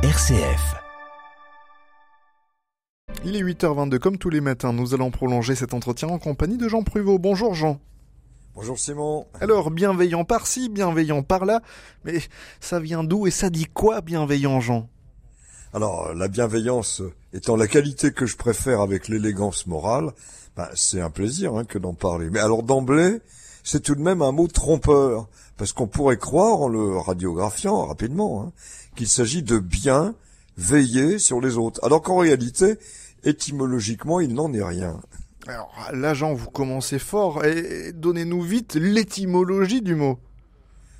RCF. Il est 8h22, comme tous les matins, nous allons prolonger cet entretien en compagnie de Jean Pruvot. Bonjour Jean. Bonjour Simon. Alors, bienveillant par-ci, bienveillant par-là, mais ça vient d'où et ça dit quoi bienveillant Jean? Alors, la bienveillance étant la qualité que je préfère avec l'élégance morale, ben, c'est un plaisir hein, que d'en parler. Mais alors d'emblée, c'est tout de même un mot trompeur, parce qu'on pourrait croire, en le radiographiant rapidement, hein, qu'il s'agit de bien veiller sur les autres, alors qu'en réalité, étymologiquement, il n'en est rien. Alors là Jean, vous commencez fort, et donnez-nous vite l'étymologie du mot.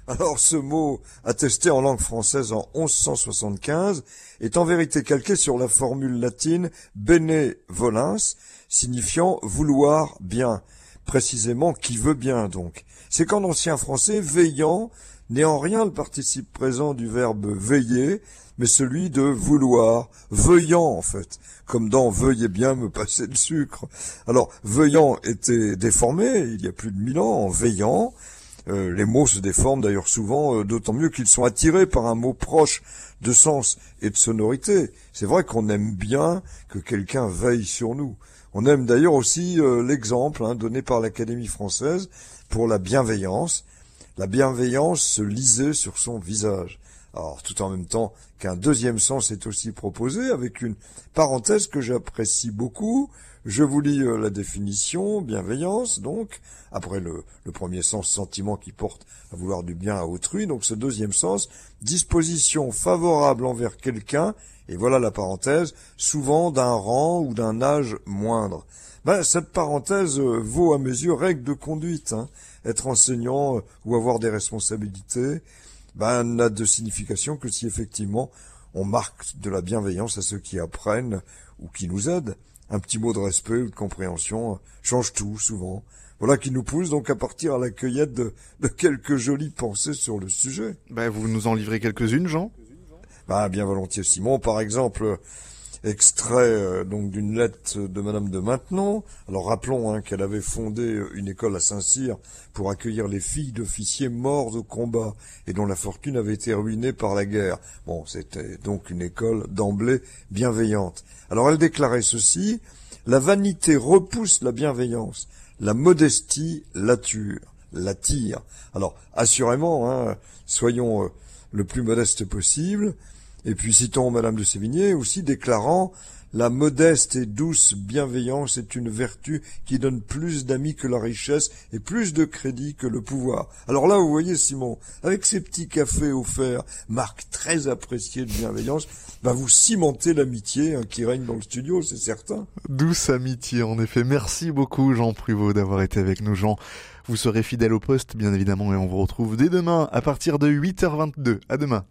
Alors ce mot, attesté en langue française en 1175, est en vérité calqué sur la formule latine bene volens, signifiant vouloir bien, précisément qui veut bien donc. C'est qu'en ancien français, veillant n'est en rien le participe présent du verbe veiller, mais celui de vouloir, veillant en fait, comme dans veuillez bien me passer le sucre. Alors, veillant était déformé il y a plus de mille ans en veillant. Euh, les mots se déforment d'ailleurs souvent, euh, d'autant mieux qu'ils sont attirés par un mot proche de sens et de sonorité. C'est vrai qu'on aime bien que quelqu'un veille sur nous. On aime d'ailleurs aussi euh, l'exemple hein, donné par l'Académie française pour la bienveillance. La bienveillance se lisait sur son visage. Alors, tout en même temps qu'un deuxième sens est aussi proposé, avec une parenthèse que j'apprécie beaucoup. Je vous lis euh, la définition, bienveillance, donc, après le, premier sens, sentiment qui porte à vouloir du bien à autrui, donc ce deuxième sens, disposition favorable envers quelqu'un, et voilà la parenthèse, souvent d'un rang ou d'un âge moindre. Ben, cette parenthèse euh, vaut à mes yeux règle de conduite. Hein. Être enseignant euh, ou avoir des responsabilités, ben, n'a de signification que si effectivement on marque de la bienveillance à ceux qui apprennent ou qui nous aident. Un petit mot de respect ou de compréhension change tout souvent. Voilà qui nous pousse donc à partir à la cueillette de, de quelques jolies pensées sur le sujet. Ben, vous nous en livrez quelques-unes, Jean? Ben, bien volontiers, Simon. Par exemple, extrait euh, donc d'une lettre de Madame de Maintenon. Alors rappelons hein, qu'elle avait fondé euh, une école à Saint-Cyr pour accueillir les filles d'officiers morts au combat et dont la fortune avait été ruinée par la guerre. Bon, c'était donc une école d'emblée bienveillante. Alors elle déclarait ceci la vanité repousse la bienveillance, la modestie l'attire. l'attire. Alors assurément, hein, soyons euh, le plus modeste possible. Et puis citons Madame de Sévigné aussi déclarant la modeste et douce bienveillance est une vertu qui donne plus d'amis que la richesse et plus de crédit que le pouvoir. Alors là, vous voyez, Simon, avec ces petits cafés offerts, marque très appréciée de bienveillance, bah vous cimentez l'amitié hein, qui règne dans le studio, c'est certain. Douce amitié, en effet. Merci beaucoup, Jean Pruvot, d'avoir été avec nous, Jean. Vous serez fidèle au poste, bien évidemment, et on vous retrouve dès demain à partir de 8h22. À demain.